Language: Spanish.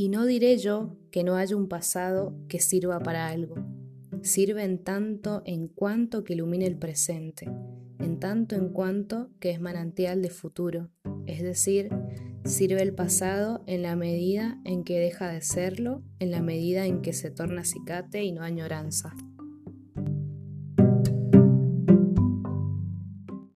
Y no diré yo que no haya un pasado que sirva para algo. Sirve en tanto en cuanto que ilumine el presente, en tanto en cuanto que es manantial de futuro, es decir, sirve el pasado en la medida en que deja de serlo, en la medida en que se torna acicate y no añoranza.